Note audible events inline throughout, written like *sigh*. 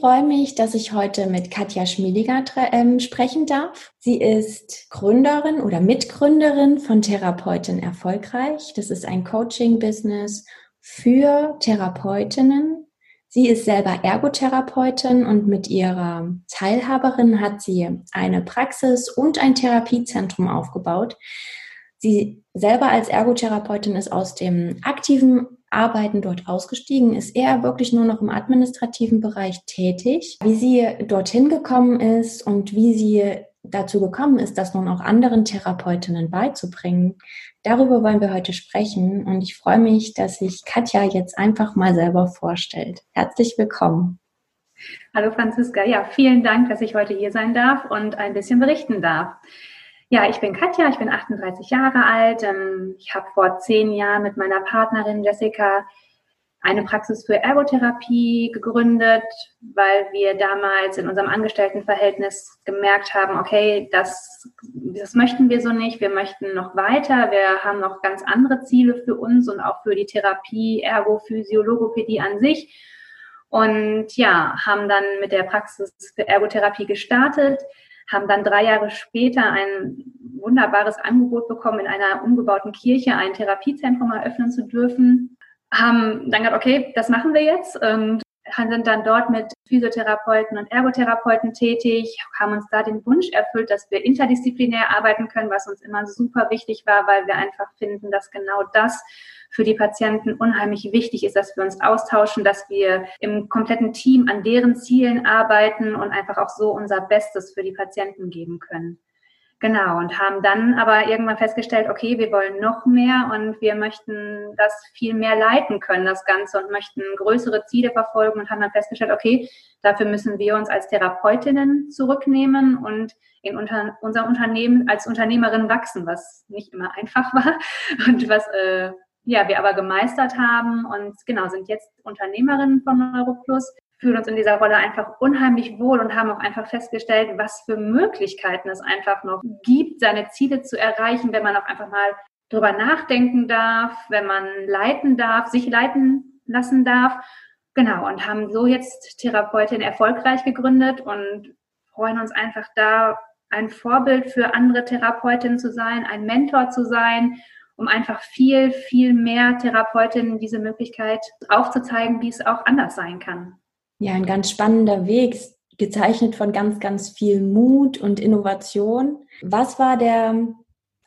Freue mich, dass ich heute mit Katja Schmiediger ähm, sprechen darf. Sie ist Gründerin oder Mitgründerin von Therapeutin Erfolgreich. Das ist ein Coaching-Business für Therapeutinnen. Sie ist selber Ergotherapeutin und mit ihrer Teilhaberin hat sie eine Praxis und ein Therapiezentrum aufgebaut. Sie selber als Ergotherapeutin ist aus dem aktiven Arbeiten dort ausgestiegen, ist er wirklich nur noch im administrativen Bereich tätig. Wie sie dorthin gekommen ist und wie sie dazu gekommen ist, das nun auch anderen Therapeutinnen beizubringen, darüber wollen wir heute sprechen. Und ich freue mich, dass sich Katja jetzt einfach mal selber vorstellt. Herzlich willkommen. Hallo Franziska, ja, vielen Dank, dass ich heute hier sein darf und ein bisschen berichten darf. Ja, ich bin Katja, ich bin 38 Jahre alt. Ähm, ich habe vor zehn Jahren mit meiner Partnerin Jessica eine Praxis für Ergotherapie gegründet, weil wir damals in unserem Angestelltenverhältnis gemerkt haben, okay, das, das möchten wir so nicht, wir möchten noch weiter, wir haben noch ganz andere Ziele für uns und auch für die Therapie, Ergo, Physio, an sich. Und ja, haben dann mit der Praxis für Ergotherapie gestartet, haben dann drei Jahre später ein wunderbares Angebot bekommen, in einer umgebauten Kirche ein Therapiezentrum eröffnen zu dürfen. Haben dann gesagt, okay, das machen wir jetzt und sind dann dort mit Physiotherapeuten und Ergotherapeuten tätig, haben uns da den Wunsch erfüllt, dass wir interdisziplinär arbeiten können, was uns immer super wichtig war, weil wir einfach finden, dass genau das für die Patienten unheimlich wichtig ist, dass wir uns austauschen, dass wir im kompletten Team an deren Zielen arbeiten und einfach auch so unser Bestes für die Patienten geben können. Genau, und haben dann aber irgendwann festgestellt, okay, wir wollen noch mehr und wir möchten das viel mehr leiten können, das Ganze, und möchten größere Ziele verfolgen und haben dann festgestellt, okay, dafür müssen wir uns als Therapeutinnen zurücknehmen und in unter, unserem Unternehmen als Unternehmerin wachsen, was nicht immer einfach *laughs* war und was äh, ja, wir aber gemeistert haben und genau sind jetzt Unternehmerinnen von Neuroplus, fühlen uns in dieser Rolle einfach unheimlich wohl und haben auch einfach festgestellt, was für Möglichkeiten es einfach noch gibt, seine Ziele zu erreichen, wenn man auch einfach mal drüber nachdenken darf, wenn man leiten darf, sich leiten lassen darf. Genau, und haben so jetzt Therapeutin erfolgreich gegründet und freuen uns einfach da, ein Vorbild für andere Therapeutinnen zu sein, ein Mentor zu sein um einfach viel, viel mehr Therapeutinnen diese Möglichkeit aufzuzeigen, wie es auch anders sein kann. Ja, ein ganz spannender Weg, gezeichnet von ganz, ganz viel Mut und Innovation. Was war der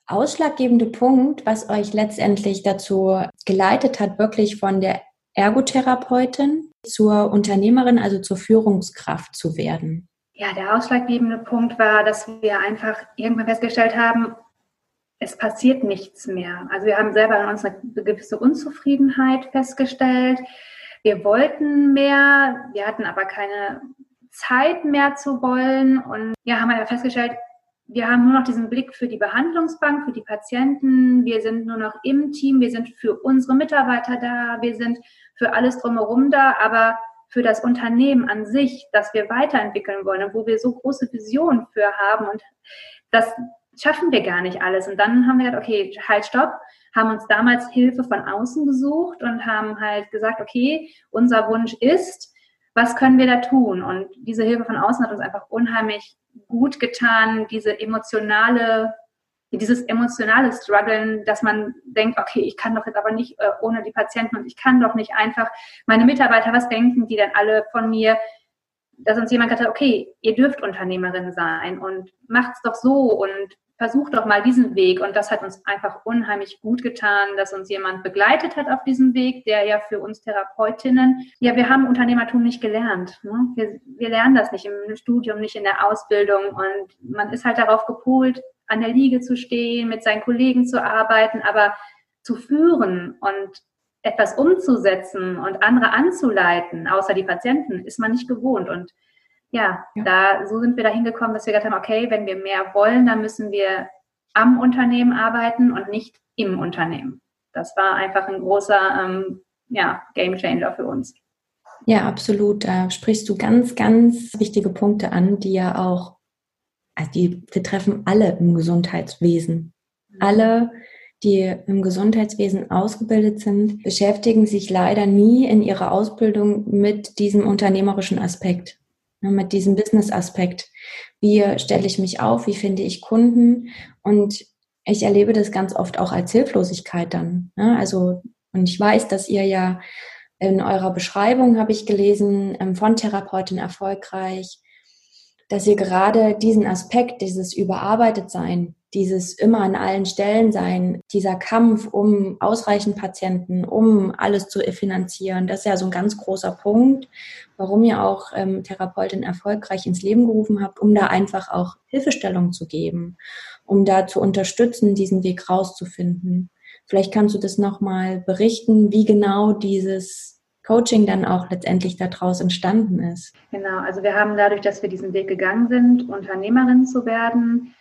ausschlaggebende Punkt, was euch letztendlich dazu geleitet hat, wirklich von der Ergotherapeutin zur Unternehmerin, also zur Führungskraft zu werden? Ja, der ausschlaggebende Punkt war, dass wir einfach irgendwann festgestellt haben, es passiert nichts mehr. Also wir haben selber in uns eine gewisse Unzufriedenheit festgestellt. Wir wollten mehr, wir hatten aber keine Zeit mehr zu wollen und ja, haben wir festgestellt, wir haben nur noch diesen Blick für die Behandlungsbank, für die Patienten. Wir sind nur noch im Team. Wir sind für unsere Mitarbeiter da. Wir sind für alles drumherum da. Aber für das Unternehmen an sich, das wir weiterentwickeln wollen und wo wir so große Visionen für haben und das schaffen wir gar nicht alles. Und dann haben wir gesagt, okay, halt, stopp, haben uns damals Hilfe von außen gesucht und haben halt gesagt, okay, unser Wunsch ist, was können wir da tun? Und diese Hilfe von außen hat uns einfach unheimlich gut getan, diese emotionale, dieses emotionale Struggeln, dass man denkt, okay, ich kann doch jetzt aber nicht äh, ohne die Patienten und ich kann doch nicht einfach meine Mitarbeiter, was denken die denn alle von mir? Dass uns jemand gesagt hat, okay, ihr dürft Unternehmerin sein und macht's doch so und versuch doch mal diesen Weg. Und das hat uns einfach unheimlich gut getan, dass uns jemand begleitet hat auf diesem Weg, der ja für uns Therapeutinnen, ja, wir haben Unternehmertum nicht gelernt. Ne? Wir, wir lernen das nicht im Studium, nicht in der Ausbildung. Und man ist halt darauf gepolt, an der Liege zu stehen, mit seinen Kollegen zu arbeiten, aber zu führen und etwas umzusetzen und andere anzuleiten, außer die Patienten, ist man nicht gewohnt. Und ja, ja, da so sind wir dahin gekommen, dass wir gesagt haben, okay, wenn wir mehr wollen, dann müssen wir am Unternehmen arbeiten und nicht im Unternehmen. Das war einfach ein großer ähm, ja, Game Changer für uns. Ja, absolut. Da sprichst du ganz, ganz wichtige Punkte an, die ja auch, also die betreffen alle im Gesundheitswesen. Mhm. Alle, die im Gesundheitswesen ausgebildet sind, beschäftigen sich leider nie in ihrer Ausbildung mit diesem unternehmerischen Aspekt, ne, mit diesem Business-Aspekt. Wie stelle ich mich auf? Wie finde ich Kunden? Und ich erlebe das ganz oft auch als Hilflosigkeit dann. Ne? Also, und ich weiß, dass ihr ja in eurer Beschreibung habe ich gelesen, ähm, von Therapeutin erfolgreich, dass ihr gerade diesen Aspekt, dieses Überarbeitetsein, dieses immer an allen Stellen sein, dieser Kampf um ausreichend Patienten, um alles zu finanzieren, das ist ja so ein ganz großer Punkt, warum ihr auch ähm, Therapeutin erfolgreich ins Leben gerufen habt, um da einfach auch Hilfestellung zu geben, um da zu unterstützen, diesen Weg rauszufinden. Vielleicht kannst du das nochmal berichten, wie genau dieses Coaching dann auch letztendlich daraus entstanden ist. Genau, also wir haben dadurch, dass wir diesen Weg gegangen sind, Unternehmerin zu werden,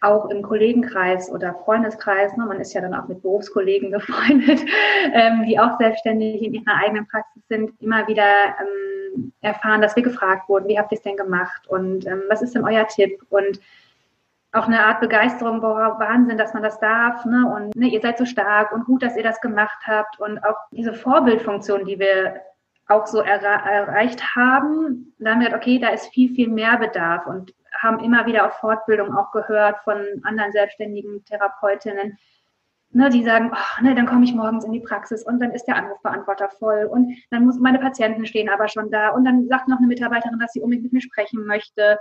auch im Kollegenkreis oder Freundeskreis, ne, man ist ja dann auch mit Berufskollegen *laughs* befreundet, ähm, die auch selbstständig in ihrer eigenen Praxis sind, immer wieder ähm, erfahren, dass wir gefragt wurden, wie habt ihr es denn gemacht und ähm, was ist denn euer Tipp und auch eine Art Begeisterung, boah, Wahnsinn, dass man das darf, ne? Und ne, ihr seid so stark und gut, dass ihr das gemacht habt. Und auch diese Vorbildfunktion, die wir auch so er erreicht haben, da haben wir gedacht, okay, da ist viel, viel mehr Bedarf und haben immer wieder auf Fortbildung auch gehört von anderen selbstständigen Therapeutinnen, ne, die sagen, oh, ne, dann komme ich morgens in die Praxis und dann ist der Anrufbeantworter voll und dann muss meine Patienten stehen aber schon da und dann sagt noch eine Mitarbeiterin, dass sie unbedingt mit mir sprechen möchte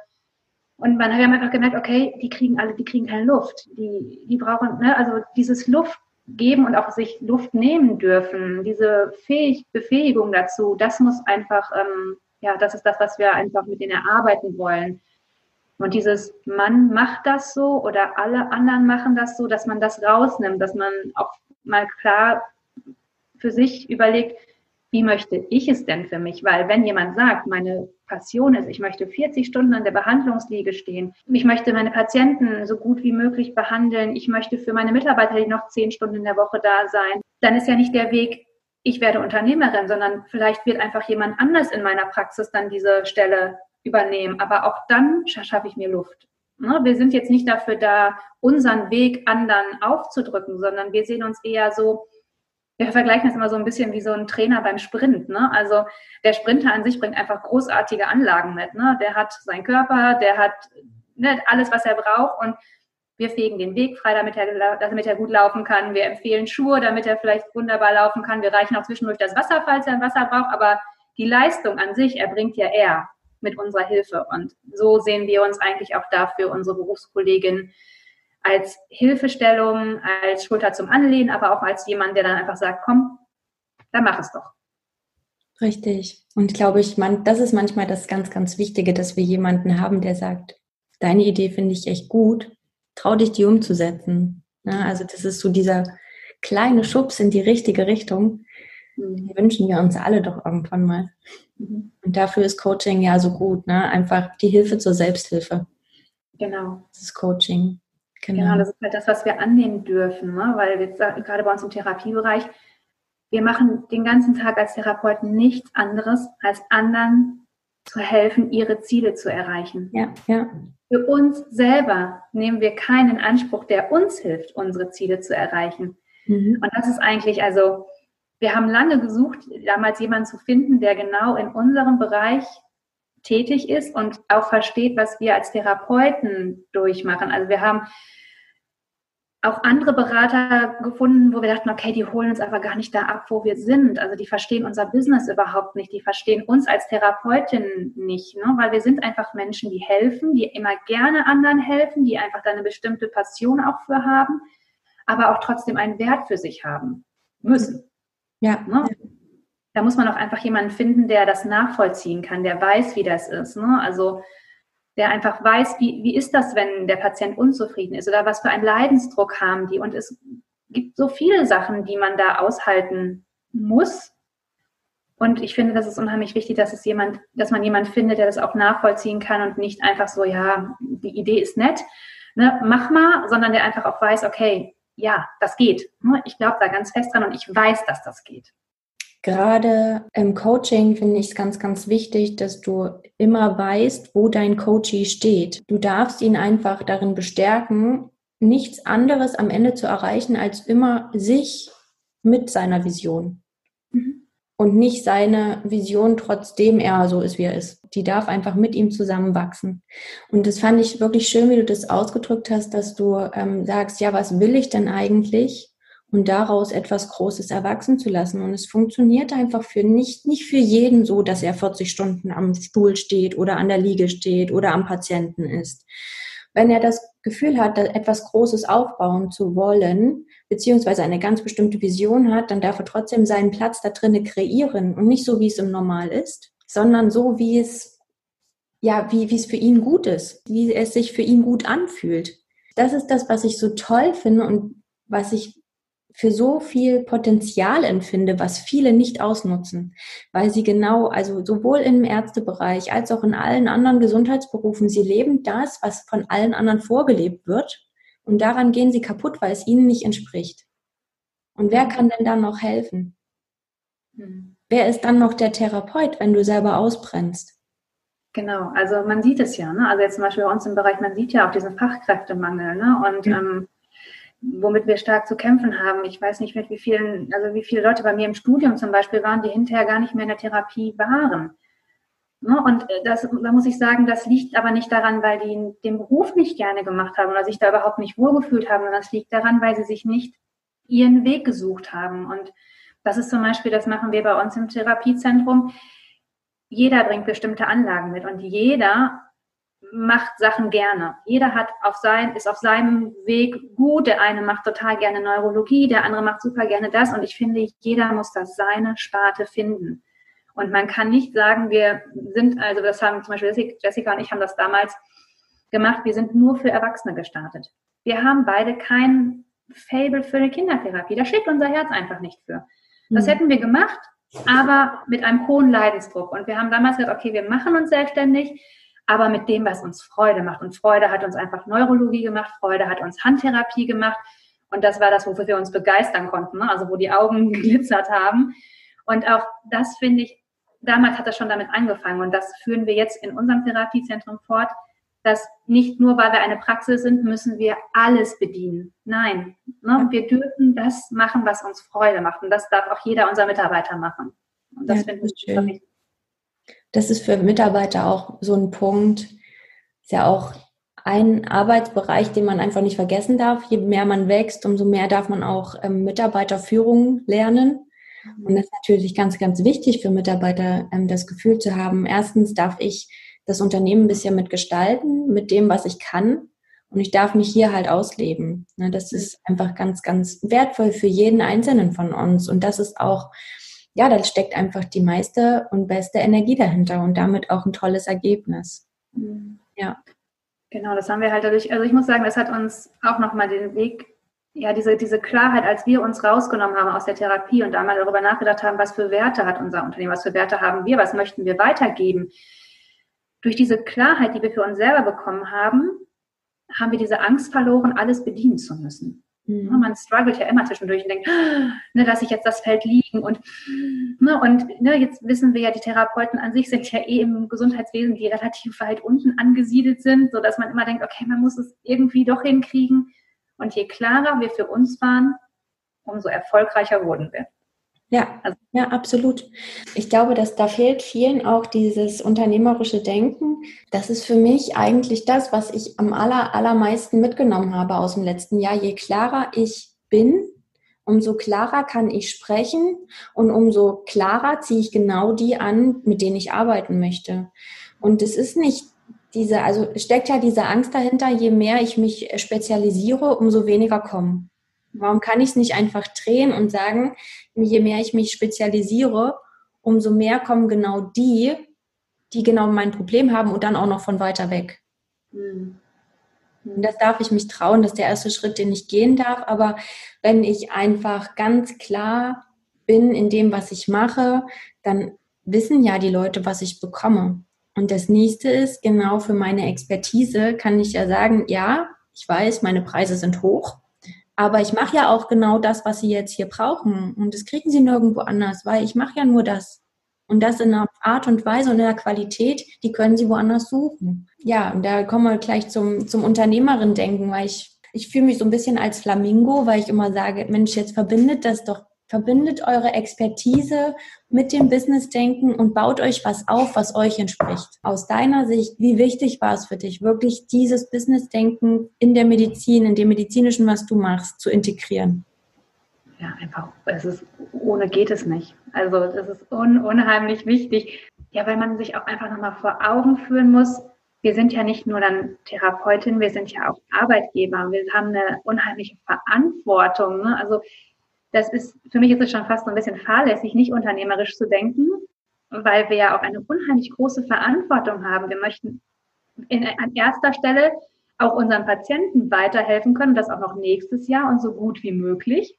und man hat einfach gemerkt, okay, die kriegen alle, die kriegen keine Luft. Die, die brauchen, ne, also dieses Luft geben und auch sich Luft nehmen dürfen, diese Fähig Befähigung dazu, das muss einfach, ähm, ja, das ist das, was wir einfach mit denen erarbeiten wollen. Und dieses Mann macht das so oder alle anderen machen das so, dass man das rausnimmt, dass man auch mal klar für sich überlegt, wie möchte ich es denn für mich? Weil wenn jemand sagt, meine Passion ist, ich möchte 40 Stunden an der Behandlungsliege stehen, ich möchte meine Patienten so gut wie möglich behandeln, ich möchte für meine Mitarbeiter noch 10 Stunden in der Woche da sein, dann ist ja nicht der Weg, ich werde Unternehmerin, sondern vielleicht wird einfach jemand anders in meiner Praxis dann diese Stelle übernehmen. Aber auch dann schaffe ich mir Luft. Ne, wir sind jetzt nicht dafür da, unseren Weg anderen aufzudrücken, sondern wir sehen uns eher so, wir vergleichen das immer so ein bisschen wie so ein Trainer beim Sprint. Ne? Also der Sprinter an sich bringt einfach großartige Anlagen mit. Ne? Der hat seinen Körper, der hat ne, alles, was er braucht und wir fegen den Weg frei, damit er, damit er gut laufen kann. Wir empfehlen Schuhe, damit er vielleicht wunderbar laufen kann. Wir reichen auch zwischendurch das Wasser, falls er ein Wasser braucht. Aber die Leistung an sich erbringt ja er mit unserer Hilfe. Und so sehen wir uns eigentlich auch dafür, unsere Berufskollegin als Hilfestellung, als Schulter zum Anlehnen, aber auch als jemand, der dann einfach sagt, komm, dann mach es doch. Richtig. Und glaube ich, man, das ist manchmal das ganz, ganz Wichtige, dass wir jemanden haben, der sagt, deine Idee finde ich echt gut, trau dich, die umzusetzen. Ja, also das ist so dieser kleine Schubs in die richtige Richtung. Mhm. Den wünschen wir uns alle doch irgendwann mal. Mhm. Und dafür ist Coaching ja so gut, ne? Einfach die Hilfe zur Selbsthilfe. Genau. Das ist Coaching. Genau. genau, das ist halt das, was wir annehmen dürfen, ne? weil wir gerade bei uns im Therapiebereich, wir machen den ganzen Tag als Therapeuten nichts anderes, als anderen zu helfen, ihre Ziele zu erreichen. Ja, ja. Für uns selber nehmen wir keinen Anspruch, der uns hilft, unsere Ziele zu erreichen. Mhm. Und das ist eigentlich, also, wir haben lange gesucht, damals jemanden zu finden, der genau in unserem Bereich tätig ist und auch versteht, was wir als Therapeuten durchmachen. Also wir haben auch andere Berater gefunden, wo wir dachten, okay, die holen uns aber gar nicht da ab, wo wir sind. Also die verstehen unser Business überhaupt nicht, die verstehen uns als Therapeutin nicht, ne? weil wir sind einfach Menschen, die helfen, die immer gerne anderen helfen, die einfach da eine bestimmte Passion auch für haben, aber auch trotzdem einen Wert für sich haben müssen. Ja. Ne? Da muss man auch einfach jemanden finden, der das nachvollziehen kann, der weiß, wie das ist. Ne? Also der einfach weiß, wie, wie ist das, wenn der Patient unzufrieden ist oder was für einen Leidensdruck haben die. Und es gibt so viele Sachen, die man da aushalten muss. Und ich finde, das ist unheimlich wichtig, dass es jemand, dass man jemand findet, der das auch nachvollziehen kann und nicht einfach so, ja, die Idee ist nett, ne, mach mal, sondern der einfach auch weiß, okay, ja, das geht. Ich glaube da ganz fest dran und ich weiß, dass das geht. Gerade im Coaching finde ich es ganz, ganz wichtig, dass du immer weißt, wo dein Coachee steht. Du darfst ihn einfach darin bestärken, nichts anderes am Ende zu erreichen, als immer sich mit seiner Vision. Mhm. Und nicht seine Vision, trotzdem er so ist, wie er ist. Die darf einfach mit ihm zusammenwachsen. Und das fand ich wirklich schön, wie du das ausgedrückt hast, dass du ähm, sagst, ja, was will ich denn eigentlich? und daraus etwas Großes erwachsen zu lassen. Und es funktioniert einfach für nicht, nicht für jeden so, dass er 40 Stunden am Stuhl steht oder an der Liege steht oder am Patienten ist. Wenn er das Gefühl hat, etwas Großes aufbauen zu wollen, beziehungsweise eine ganz bestimmte Vision hat, dann darf er trotzdem seinen Platz da drinnen kreieren und nicht so, wie es im Normal ist, sondern so, wie es, ja, wie, wie es für ihn gut ist, wie es sich für ihn gut anfühlt. Das ist das, was ich so toll finde und was ich für so viel Potenzial empfinde, was viele nicht ausnutzen, weil sie genau, also sowohl im Ärztebereich als auch in allen anderen Gesundheitsberufen, sie leben das, was von allen anderen vorgelebt wird und daran gehen sie kaputt, weil es ihnen nicht entspricht. Und wer kann denn dann noch helfen? Hm. Wer ist dann noch der Therapeut, wenn du selber ausbrennst? Genau, also man sieht es ja, ne? also jetzt zum Beispiel bei uns im Bereich, man sieht ja auch diesen Fachkräftemangel ne? und ja. ähm, womit wir stark zu kämpfen haben. Ich weiß nicht, mit wie vielen, also wie viele Leute bei mir im Studium zum Beispiel waren, die hinterher gar nicht mehr in der Therapie waren. Ne, und äh, das, da muss ich sagen, das liegt aber nicht daran, weil die den Beruf nicht gerne gemacht haben oder sich da überhaupt nicht wohlgefühlt haben, sondern es liegt daran, weil sie sich nicht ihren Weg gesucht haben. Und das ist zum Beispiel, das machen wir bei uns im Therapiezentrum. Jeder bringt bestimmte Anlagen mit und jeder macht Sachen gerne. Jeder hat auf sein, ist auf seinem Weg gut. Der eine macht total gerne Neurologie, der andere macht super gerne das. Und ich finde, jeder muss das seine Sparte finden. Und man kann nicht sagen, wir sind, also das haben zum Beispiel Jessica und ich haben das damals gemacht, wir sind nur für Erwachsene gestartet. Wir haben beide kein Fable für eine Kindertherapie. Da schlägt unser Herz einfach nicht für. Das mhm. hätten wir gemacht, aber mit einem hohen Leidensdruck. Und wir haben damals gesagt, okay, wir machen uns selbstständig aber mit dem, was uns Freude macht. Und Freude hat uns einfach Neurologie gemacht, Freude hat uns Handtherapie gemacht. Und das war das, wofür wir uns begeistern konnten, ne? also wo die Augen *laughs* geglitzert haben. Und auch das finde ich, damals hat das schon damit angefangen. Und das führen wir jetzt in unserem Therapiezentrum fort, dass nicht nur, weil wir eine Praxis sind, müssen wir alles bedienen. Nein, ne? wir dürfen das machen, was uns Freude macht. Und das darf auch jeder unserer Mitarbeiter machen. Und das ja, finde ich schön. wichtig das ist für Mitarbeiter auch so ein Punkt, ist ja auch ein Arbeitsbereich, den man einfach nicht vergessen darf. Je mehr man wächst, umso mehr darf man auch ähm, Mitarbeiterführung lernen. Und das ist natürlich ganz, ganz wichtig für Mitarbeiter, ähm, das Gefühl zu haben, erstens darf ich das Unternehmen ein bisschen mitgestalten, mit dem, was ich kann. Und ich darf mich hier halt ausleben. Ne, das ist einfach ganz, ganz wertvoll für jeden Einzelnen von uns. Und das ist auch ja, da steckt einfach die meiste und beste Energie dahinter und damit auch ein tolles Ergebnis. Mhm. Ja. Genau, das haben wir halt dadurch, also ich muss sagen, das hat uns auch nochmal den Weg, ja, diese, diese Klarheit, als wir uns rausgenommen haben aus der Therapie und da mal darüber nachgedacht haben, was für Werte hat unser Unternehmen, was für Werte haben wir, was möchten wir weitergeben. Durch diese Klarheit, die wir für uns selber bekommen haben, haben wir diese Angst verloren, alles bedienen zu müssen. Mhm. Man struggelt ja immer zwischendurch und denkt, ne, lasse ich jetzt das Feld liegen und, ne, und ne, jetzt wissen wir ja, die Therapeuten an sich sind ja eh im Gesundheitswesen, die relativ weit unten angesiedelt sind, so dass man immer denkt, okay, man muss es irgendwie doch hinkriegen. Und je klarer wir für uns waren, umso erfolgreicher wurden wir. Ja, also, ja, absolut. Ich glaube, dass da fehlt vielen auch dieses unternehmerische Denken. Das ist für mich eigentlich das, was ich am aller, allermeisten mitgenommen habe aus dem letzten Jahr. Je klarer ich bin, umso klarer kann ich sprechen und umso klarer ziehe ich genau die an, mit denen ich arbeiten möchte. Und es ist nicht diese, also steckt ja diese Angst dahinter, je mehr ich mich spezialisiere, umso weniger kommen. Warum kann ich es nicht einfach drehen und sagen, je mehr ich mich spezialisiere, umso mehr kommen genau die, die genau mein Problem haben und dann auch noch von weiter weg. Mhm. Und das darf ich mich trauen, das ist der erste Schritt, den ich gehen darf. Aber wenn ich einfach ganz klar bin in dem, was ich mache, dann wissen ja die Leute, was ich bekomme. Und das nächste ist, genau für meine Expertise kann ich ja sagen, ja, ich weiß, meine Preise sind hoch, aber ich mache ja auch genau das, was sie jetzt hier brauchen. Und das kriegen sie nirgendwo anders, weil ich mache ja nur das. Und das in einer Art und Weise und in einer Qualität, die können sie woanders suchen. Ja, und da kommen wir gleich zum, zum Unternehmerin-Denken, weil ich, ich fühle mich so ein bisschen als Flamingo, weil ich immer sage, Mensch, jetzt verbindet das doch Verbindet eure Expertise mit dem Business-Denken und baut euch was auf, was euch entspricht. Aus deiner Sicht, wie wichtig war es für dich, wirklich dieses Business-Denken in der Medizin, in dem medizinischen, was du machst, zu integrieren? Ja, einfach, es ist, ohne geht es nicht. Also, das ist un, unheimlich wichtig. Ja, weil man sich auch einfach nochmal vor Augen führen muss, wir sind ja nicht nur dann Therapeutin, wir sind ja auch Arbeitgeber. Wir haben eine unheimliche Verantwortung. Ne? Also das ist, für mich ist es schon fast so ein bisschen fahrlässig, nicht unternehmerisch zu denken, weil wir ja auch eine unheimlich große Verantwortung haben. Wir möchten in, an erster Stelle auch unseren Patienten weiterhelfen können, das auch noch nächstes Jahr und so gut wie möglich.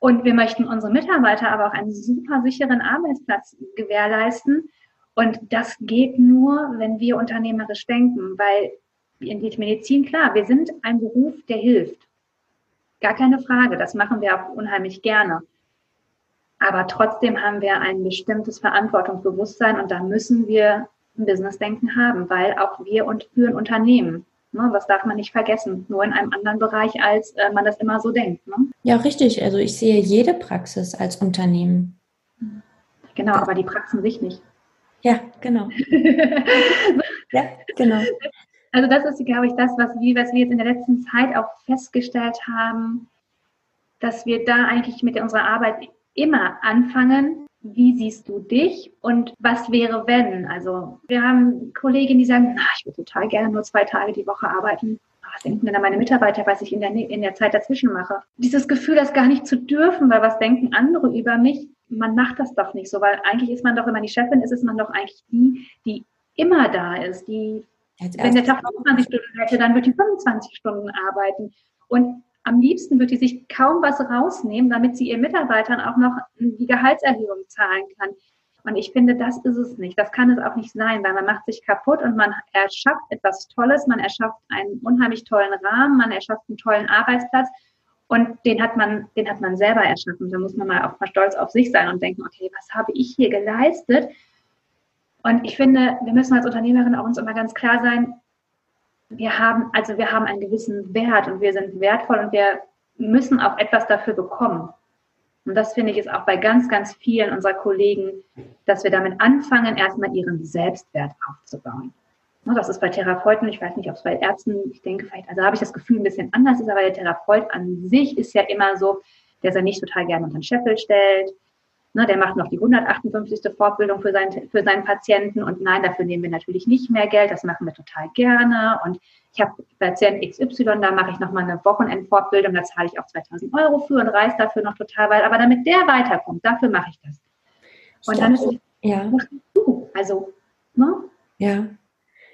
Und wir möchten unsere Mitarbeiter aber auch einen super sicheren Arbeitsplatz gewährleisten. Und das geht nur, wenn wir unternehmerisch denken, weil in die Medizin, klar, wir sind ein Beruf, der hilft. Gar keine Frage, das machen wir auch unheimlich gerne. Aber trotzdem haben wir ein bestimmtes Verantwortungsbewusstsein und da müssen wir ein Businessdenken haben, weil auch wir und führen Unternehmen. Ne, das darf man nicht vergessen, nur in einem anderen Bereich, als äh, man das immer so denkt. Ne? Ja, richtig. Also ich sehe jede Praxis als Unternehmen. Genau, aber die Praxen sich nicht. Ja, genau. *laughs* ja, genau. Also das ist, glaube ich, das, was wir, was wir jetzt in der letzten Zeit auch festgestellt haben, dass wir da eigentlich mit unserer Arbeit immer anfangen. Wie siehst du dich und was wäre, wenn? Also wir haben Kolleginnen, die sagen, na, ich würde total gerne nur zwei Tage die Woche arbeiten. Was denken denn meine Mitarbeiter, was ich in der, in der Zeit dazwischen mache? Dieses Gefühl, das gar nicht zu dürfen, weil was denken andere über mich? Man macht das doch nicht so, weil eigentlich ist man doch, wenn man die Chefin ist, ist man doch eigentlich die, die immer da ist, die wenn der Tag 25 Stunden hätte, dann wird die 25 Stunden arbeiten. Und am liebsten wird die sich kaum was rausnehmen, damit sie ihren Mitarbeitern auch noch die Gehaltserhöhung zahlen kann. Und ich finde, das ist es nicht. Das kann es auch nicht sein, weil man macht sich kaputt und man erschafft etwas Tolles, man erschafft einen unheimlich tollen Rahmen, man erschafft einen tollen Arbeitsplatz und den hat man, den hat man selber erschaffen. Da muss man mal auch mal stolz auf sich sein und denken, okay, was habe ich hier geleistet? Und ich finde, wir müssen als Unternehmerin auch uns immer ganz klar sein, wir haben, also wir haben einen gewissen Wert und wir sind wertvoll und wir müssen auch etwas dafür bekommen. Und das finde ich ist auch bei ganz, ganz vielen unserer Kollegen, dass wir damit anfangen, erstmal ihren Selbstwert aufzubauen. Das ist bei Therapeuten, ich weiß nicht, ob es bei Ärzten, ich denke vielleicht, also habe ich das Gefühl, ein bisschen anders ist, aber der Therapeut an sich ist ja immer so, der sich nicht total gerne unter den Scheffel stellt, Ne, der macht noch die 158. Fortbildung für seinen, für seinen Patienten und nein, dafür nehmen wir natürlich nicht mehr Geld, das machen wir total gerne und ich habe Patient XY, da mache ich nochmal eine Wochenendfortbildung, da zahle ich auch 2000 Euro für und reise dafür noch total weit, aber damit der weiterkommt, dafür mache ich das. Und ich dann ist es, ja. du, also, ne? Ja,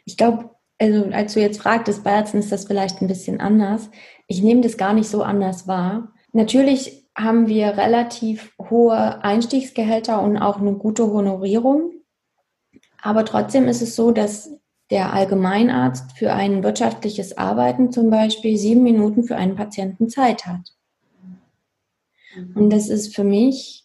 ich glaube, also als du jetzt fragtest, bei Ärzten ist das vielleicht ein bisschen anders. Ich nehme das gar nicht so anders wahr. Natürlich haben wir relativ hohe Einstiegsgehälter und auch eine gute Honorierung. Aber trotzdem ist es so, dass der Allgemeinarzt für ein wirtschaftliches Arbeiten zum Beispiel sieben Minuten für einen Patienten Zeit hat. Und das ist für mich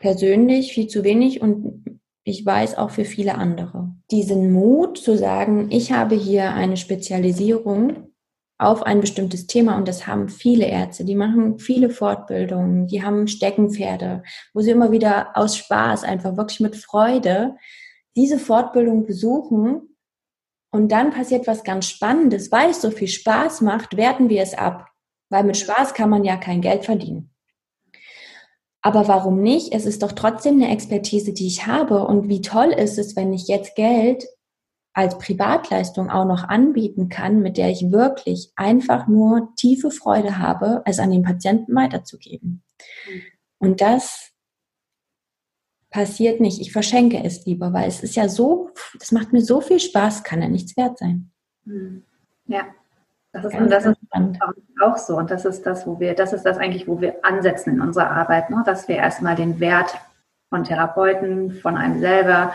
persönlich viel zu wenig und ich weiß auch für viele andere. Diesen Mut zu sagen, ich habe hier eine Spezialisierung auf ein bestimmtes Thema und das haben viele Ärzte, die machen viele Fortbildungen, die haben Steckenpferde, wo sie immer wieder aus Spaß, einfach wirklich mit Freude diese Fortbildung besuchen und dann passiert was ganz Spannendes, weil es so viel Spaß macht, werten wir es ab, weil mit Spaß kann man ja kein Geld verdienen. Aber warum nicht? Es ist doch trotzdem eine Expertise, die ich habe. Und wie toll ist es, wenn ich jetzt Geld als Privatleistung auch noch anbieten kann, mit der ich wirklich einfach nur tiefe Freude habe, es an den Patienten weiterzugeben. Und das passiert nicht. Ich verschenke es lieber, weil es ist ja so, das macht mir so viel Spaß, kann ja nichts wert sein. Mhm. Ja, Das ist, und das ist auch so. Und das ist das, wo wir, das ist das eigentlich, wo wir ansetzen in unserer Arbeit, ne? dass wir erstmal den Wert von Therapeuten, von einem selber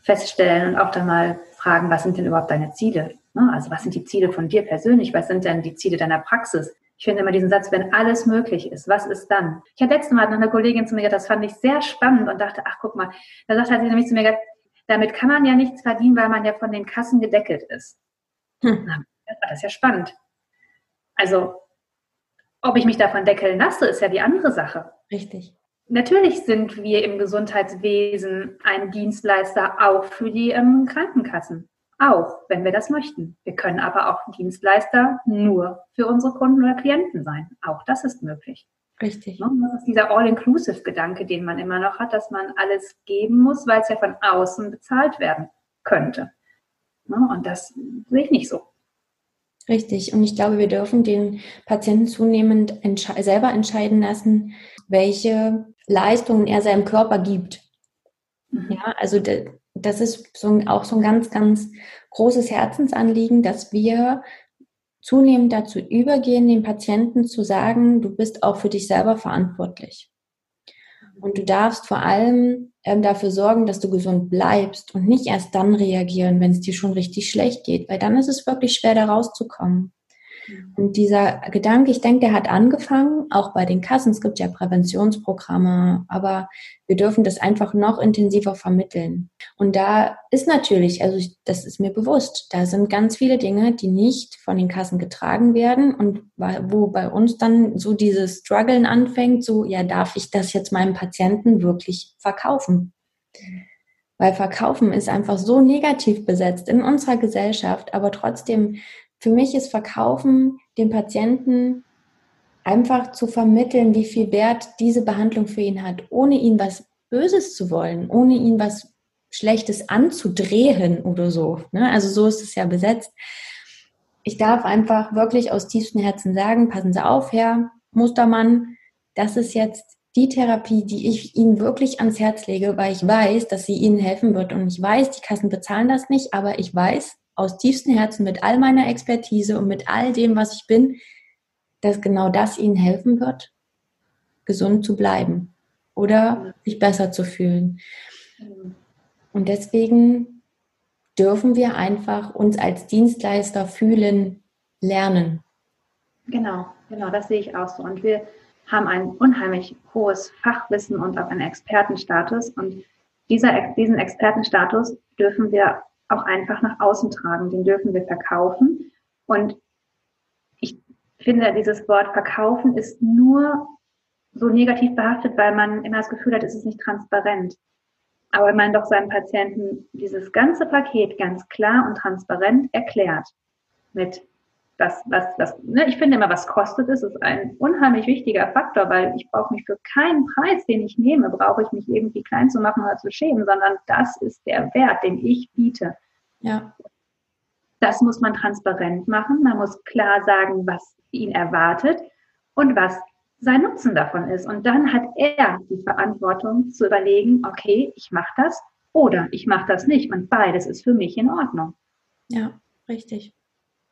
feststellen und auch dann mal fragen, was sind denn überhaupt deine Ziele? Ne? Also was sind die Ziele von dir persönlich? Was sind denn die Ziele deiner Praxis? Ich finde immer diesen Satz, wenn alles möglich ist, was ist dann? Ich hatte letztes Mal noch eine Kollegin zu mir gesagt, das fand ich sehr spannend und dachte, ach guck mal, da sagt sie nämlich zu mir gesagt, damit kann man ja nichts verdienen, weil man ja von den Kassen gedeckelt ist. Hm. Das ist ja spannend. Also, ob ich mich davon deckeln lasse, ist ja die andere Sache. Richtig. Natürlich sind wir im Gesundheitswesen ein Dienstleister auch für die ähm, Krankenkassen. Auch, wenn wir das möchten. Wir können aber auch Dienstleister nur für unsere Kunden oder Klienten sein. Auch das ist möglich. Richtig. Ne, das ist dieser All-Inclusive-Gedanke, den man immer noch hat, dass man alles geben muss, weil es ja von außen bezahlt werden könnte. Ne, und das sehe ich nicht so. Richtig. Und ich glaube, wir dürfen den Patienten zunehmend entsche selber entscheiden lassen, welche Leistungen er seinem Körper gibt. Mhm. Ja, also das ist so ein, auch so ein ganz, ganz großes Herzensanliegen, dass wir zunehmend dazu übergehen, den Patienten zu sagen, du bist auch für dich selber verantwortlich. Und du darfst vor allem ähm, dafür sorgen, dass du gesund bleibst und nicht erst dann reagieren, wenn es dir schon richtig schlecht geht, weil dann ist es wirklich schwer, da rauszukommen. Und dieser Gedanke, ich denke, der hat angefangen, auch bei den Kassen. Es gibt ja Präventionsprogramme, aber wir dürfen das einfach noch intensiver vermitteln. Und da ist natürlich, also das ist mir bewusst, da sind ganz viele Dinge, die nicht von den Kassen getragen werden und wo bei uns dann so dieses Struggeln anfängt, so, ja, darf ich das jetzt meinem Patienten wirklich verkaufen? Weil Verkaufen ist einfach so negativ besetzt in unserer Gesellschaft, aber trotzdem für mich ist Verkaufen dem Patienten einfach zu vermitteln, wie viel Wert diese Behandlung für ihn hat, ohne ihn was Böses zu wollen, ohne ihn was Schlechtes anzudrehen oder so. Ne? Also so ist es ja besetzt. Ich darf einfach wirklich aus tiefstem Herzen sagen, passen Sie auf, Herr Mustermann, das ist jetzt die Therapie, die ich Ihnen wirklich ans Herz lege, weil ich weiß, dass sie Ihnen helfen wird. Und ich weiß, die Kassen bezahlen das nicht, aber ich weiß, aus tiefstem Herzen mit all meiner Expertise und mit all dem, was ich bin, dass genau das ihnen helfen wird, gesund zu bleiben oder sich besser zu fühlen. Und deswegen dürfen wir einfach uns als Dienstleister fühlen lernen. Genau, genau, das sehe ich auch so. Und wir haben ein unheimlich hohes Fachwissen und auch einen Expertenstatus. Und dieser, diesen Expertenstatus dürfen wir auch einfach nach außen tragen. Den dürfen wir verkaufen. Und ich finde, dieses Wort verkaufen ist nur so negativ behaftet, weil man immer das Gefühl hat, es ist nicht transparent. Aber wenn man doch seinem Patienten dieses ganze Paket ganz klar und transparent erklärt, mit das, was, was, ne, ich finde immer, was kostet es, ist ein unheimlich wichtiger Faktor, weil ich brauche mich für keinen Preis, den ich nehme, brauche ich mich irgendwie klein zu machen oder zu schämen, sondern das ist der Wert, den ich biete. Ja. Das muss man transparent machen. Man muss klar sagen, was ihn erwartet und was sein Nutzen davon ist. Und dann hat er die Verantwortung zu überlegen, okay, ich mache das oder ich mache das nicht. Und beides ist für mich in Ordnung. Ja, richtig.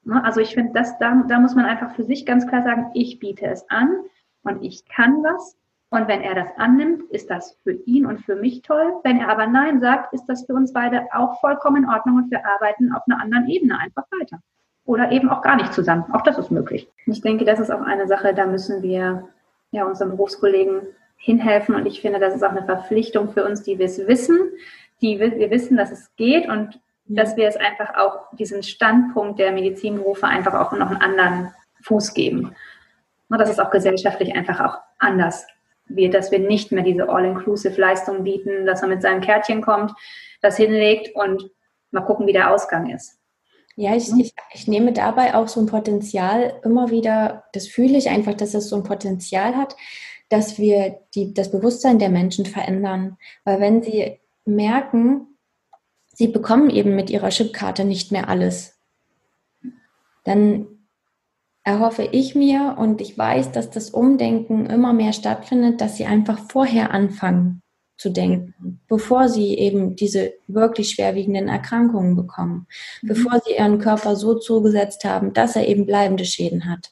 Ne, also ich finde, das, da, da muss man einfach für sich ganz klar sagen, ich biete es an und ich kann was. Und wenn er das annimmt, ist das für ihn und für mich toll. Wenn er aber Nein sagt, ist das für uns beide auch vollkommen in Ordnung und wir arbeiten auf einer anderen Ebene einfach weiter. Oder eben auch gar nicht zusammen. Auch das ist möglich. Ich denke, das ist auch eine Sache, da müssen wir ja unseren Berufskollegen hinhelfen. Und ich finde, das ist auch eine Verpflichtung für uns, die wir es wissen, die wir, wir wissen, dass es geht und dass wir es einfach auch diesen Standpunkt der Medizinberufe einfach auch noch einen anderen Fuß geben. Und dass es auch gesellschaftlich einfach auch anders wird, dass wir nicht mehr diese All-Inclusive-Leistung bieten, dass man mit seinem Kärtchen kommt, das hinlegt und mal gucken, wie der Ausgang ist. Ja, ich, ich, ich, nehme dabei auch so ein Potenzial immer wieder, das fühle ich einfach, dass es so ein Potenzial hat, dass wir die, das Bewusstsein der Menschen verändern. Weil wenn sie merken, sie bekommen eben mit ihrer Chipkarte nicht mehr alles, dann erhoffe ich mir und ich weiß, dass das Umdenken immer mehr stattfindet, dass sie einfach vorher anfangen zu denken, bevor sie eben diese wirklich schwerwiegenden Erkrankungen bekommen, mhm. bevor sie ihren Körper so zugesetzt haben, dass er eben bleibende Schäden hat.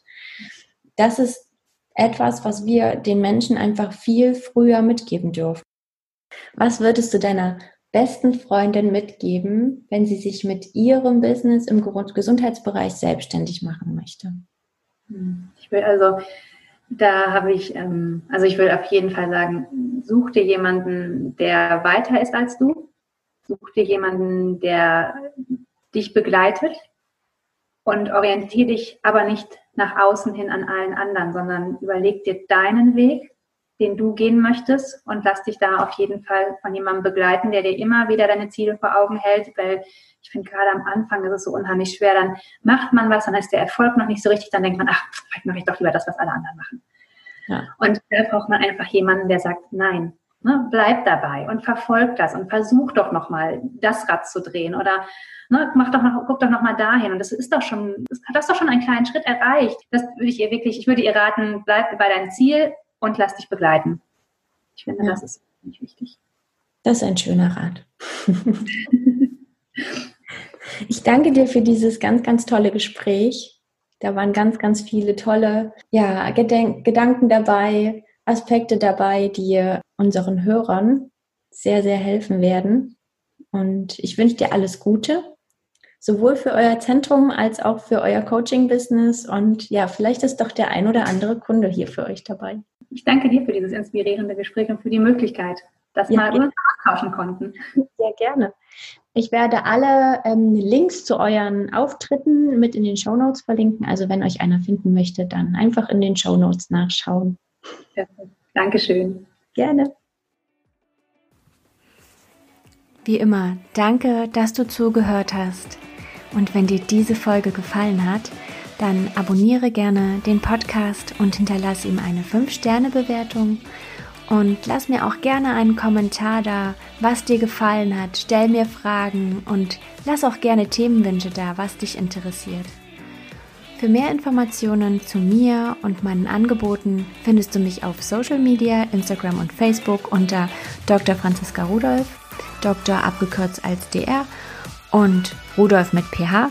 Das ist etwas, was wir den Menschen einfach viel früher mitgeben dürfen. Was würdest du deiner besten Freundin mitgeben, wenn sie sich mit ihrem Business im Gesundheitsbereich selbstständig machen möchte? Hm, ich will also, da habe ich, ähm, also ich will auf jeden Fall sagen, such dir jemanden, der weiter ist als du. Such dir jemanden, der dich begleitet und orientiere dich aber nicht nach außen hin an allen anderen, sondern überleg dir deinen Weg den du gehen möchtest und lass dich da auf jeden Fall von jemandem begleiten, der dir immer wieder deine Ziele vor Augen hält, weil ich finde gerade am Anfang ist es so unheimlich schwer, dann macht man was, dann ist der Erfolg noch nicht so richtig, dann denkt man, ach, vielleicht mache ich doch lieber das, was alle anderen machen. Ja. Und da braucht man einfach jemanden, der sagt, nein, ne, bleib dabei und verfolg das und versuch doch nochmal das Rad zu drehen oder ne, mach doch noch, guck doch nochmal dahin und das ist doch schon, das hat das doch schon einen kleinen Schritt erreicht. Das würde ich ihr wirklich, ich würde ihr raten, bleib bei deinem Ziel, und lass dich begleiten. Ich finde, ja. das ist nicht wichtig. Das ist ein schöner Rat. ich danke dir für dieses ganz, ganz tolle Gespräch. Da waren ganz, ganz viele tolle ja, Gedanken dabei, Aspekte dabei, die unseren Hörern sehr, sehr helfen werden. Und ich wünsche dir alles Gute sowohl für euer Zentrum als auch für euer Coaching-Business. Und ja, vielleicht ist doch der ein oder andere Kunde hier für euch dabei. Ich danke dir für dieses inspirierende Gespräch und für die Möglichkeit, dass ja, mal uns austauschen konnten. Sehr gerne. Ich werde alle ähm, Links zu euren Auftritten mit in den Show Notes verlinken. Also wenn euch einer finden möchte, dann einfach in den Show Notes nachschauen. Perfekt. Dankeschön. Gerne. Wie immer, danke, dass du zugehört hast. Und wenn dir diese Folge gefallen hat, dann abonniere gerne den Podcast und hinterlasse ihm eine 5-Sterne-Bewertung. Und lass mir auch gerne einen Kommentar da, was dir gefallen hat. Stell mir Fragen und lass auch gerne Themenwünsche da, was dich interessiert. Für mehr Informationen zu mir und meinen Angeboten findest du mich auf Social Media, Instagram und Facebook unter Dr. Franziska Rudolf, Dr. abgekürzt als DR und Rudolf mit PH.